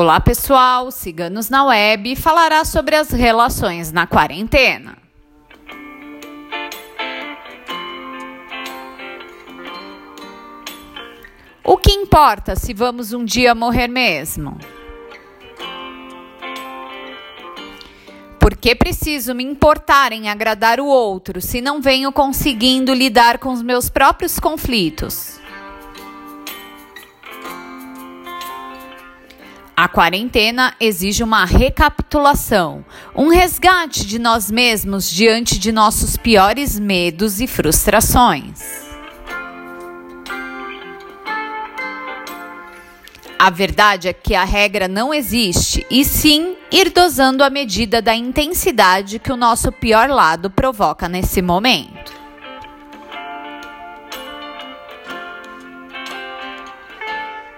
Olá pessoal, Ciganos na Web falará sobre as relações na quarentena. O que importa se vamos um dia morrer mesmo? Por que preciso me importar em agradar o outro se não venho conseguindo lidar com os meus próprios conflitos? A quarentena exige uma recapitulação, um resgate de nós mesmos diante de nossos piores medos e frustrações. A verdade é que a regra não existe, e sim ir dosando a medida da intensidade que o nosso pior lado provoca nesse momento.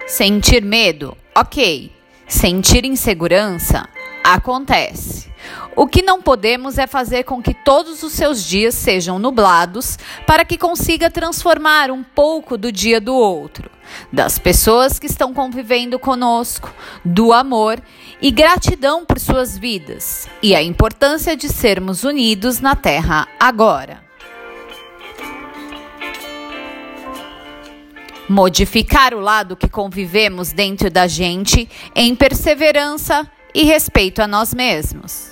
Sentir medo? Ok. Sentir insegurança acontece. O que não podemos é fazer com que todos os seus dias sejam nublados para que consiga transformar um pouco do dia do outro, das pessoas que estão convivendo conosco, do amor e gratidão por suas vidas e a importância de sermos unidos na Terra agora. Modificar o lado que convivemos dentro da gente em perseverança e respeito a nós mesmos.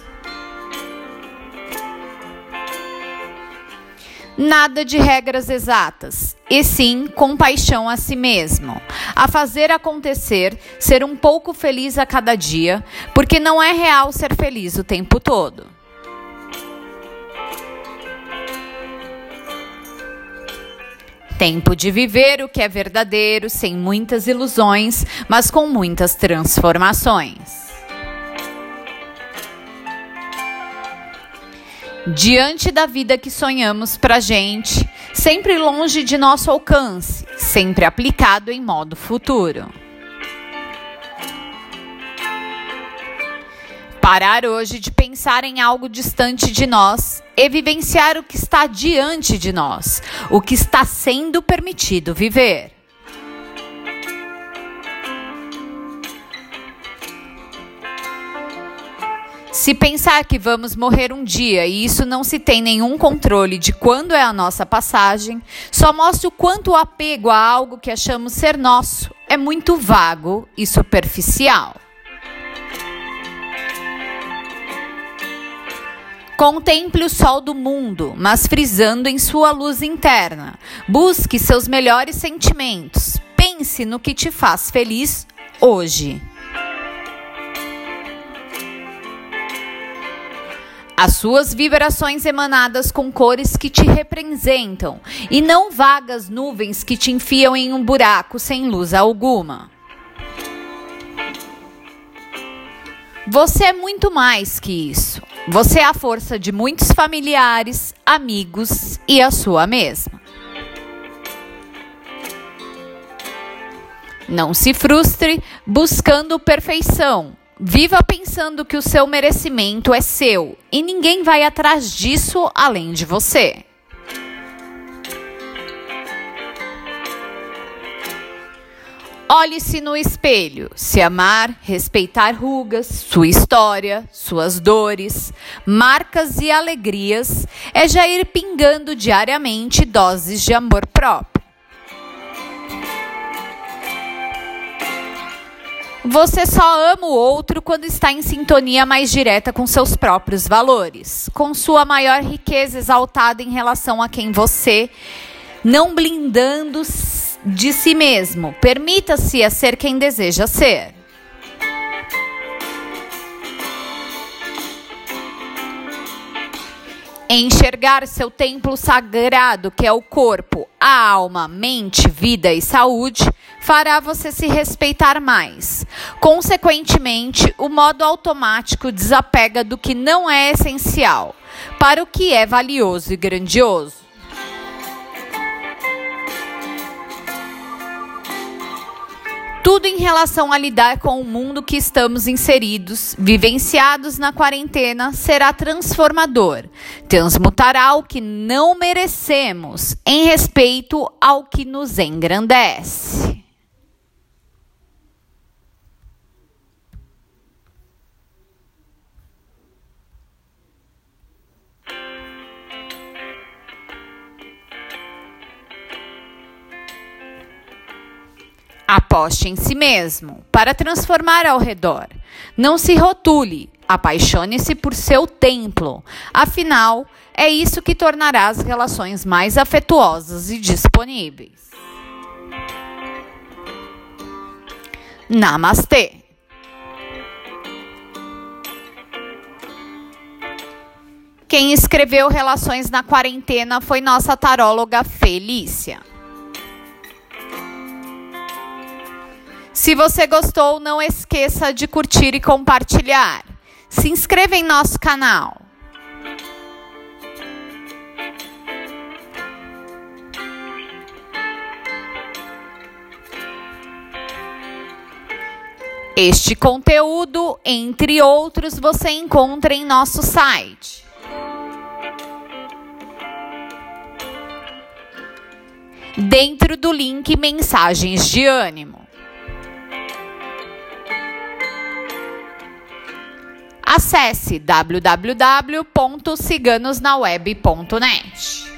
Nada de regras exatas, e sim compaixão a si mesmo, a fazer acontecer, ser um pouco feliz a cada dia, porque não é real ser feliz o tempo todo. Tempo de viver o que é verdadeiro, sem muitas ilusões, mas com muitas transformações. Diante da vida que sonhamos pra gente, sempre longe de nosso alcance, sempre aplicado em modo futuro. Parar hoje de pensar em algo distante de nós e vivenciar o que está diante de nós, o que está sendo permitido viver. Se pensar que vamos morrer um dia e isso não se tem nenhum controle de quando é a nossa passagem, só mostra o quanto o apego a algo que achamos ser nosso é muito vago e superficial. Contemple o sol do mundo, mas frisando em sua luz interna. Busque seus melhores sentimentos. Pense no que te faz feliz hoje. As suas vibrações emanadas com cores que te representam e não vagas nuvens que te enfiam em um buraco sem luz alguma. Você é muito mais que isso. Você é a força de muitos familiares, amigos e a sua mesma. Não se frustre buscando perfeição. Viva pensando que o seu merecimento é seu e ninguém vai atrás disso além de você. Olhe-se no espelho, se amar, respeitar rugas, sua história, suas dores, marcas e alegrias, é já ir pingando diariamente doses de amor próprio. Você só ama o outro quando está em sintonia mais direta com seus próprios valores, com sua maior riqueza exaltada em relação a quem você, não blindando de si mesmo. Permita-se a ser quem deseja ser. Enxergar seu templo sagrado, que é o corpo, a alma, mente, vida e saúde, fará você se respeitar mais. Consequentemente, o modo automático desapega do que não é essencial para o que é valioso e grandioso. Tudo em relação a lidar com o mundo que estamos inseridos, vivenciados na quarentena, será transformador. Transmutará o que não merecemos em respeito ao que nos engrandece. Aposte em si mesmo para transformar ao redor. Não se rotule, apaixone-se por seu templo. Afinal, é isso que tornará as relações mais afetuosas e disponíveis. Namastê! Quem escreveu Relações na Quarentena foi nossa taróloga Felícia. Se você gostou, não esqueça de curtir e compartilhar. Se inscreva em nosso canal. Este conteúdo, entre outros, você encontra em nosso site. Dentro do link Mensagens de Ânimo. Acesse www.ciganosnaweb.net.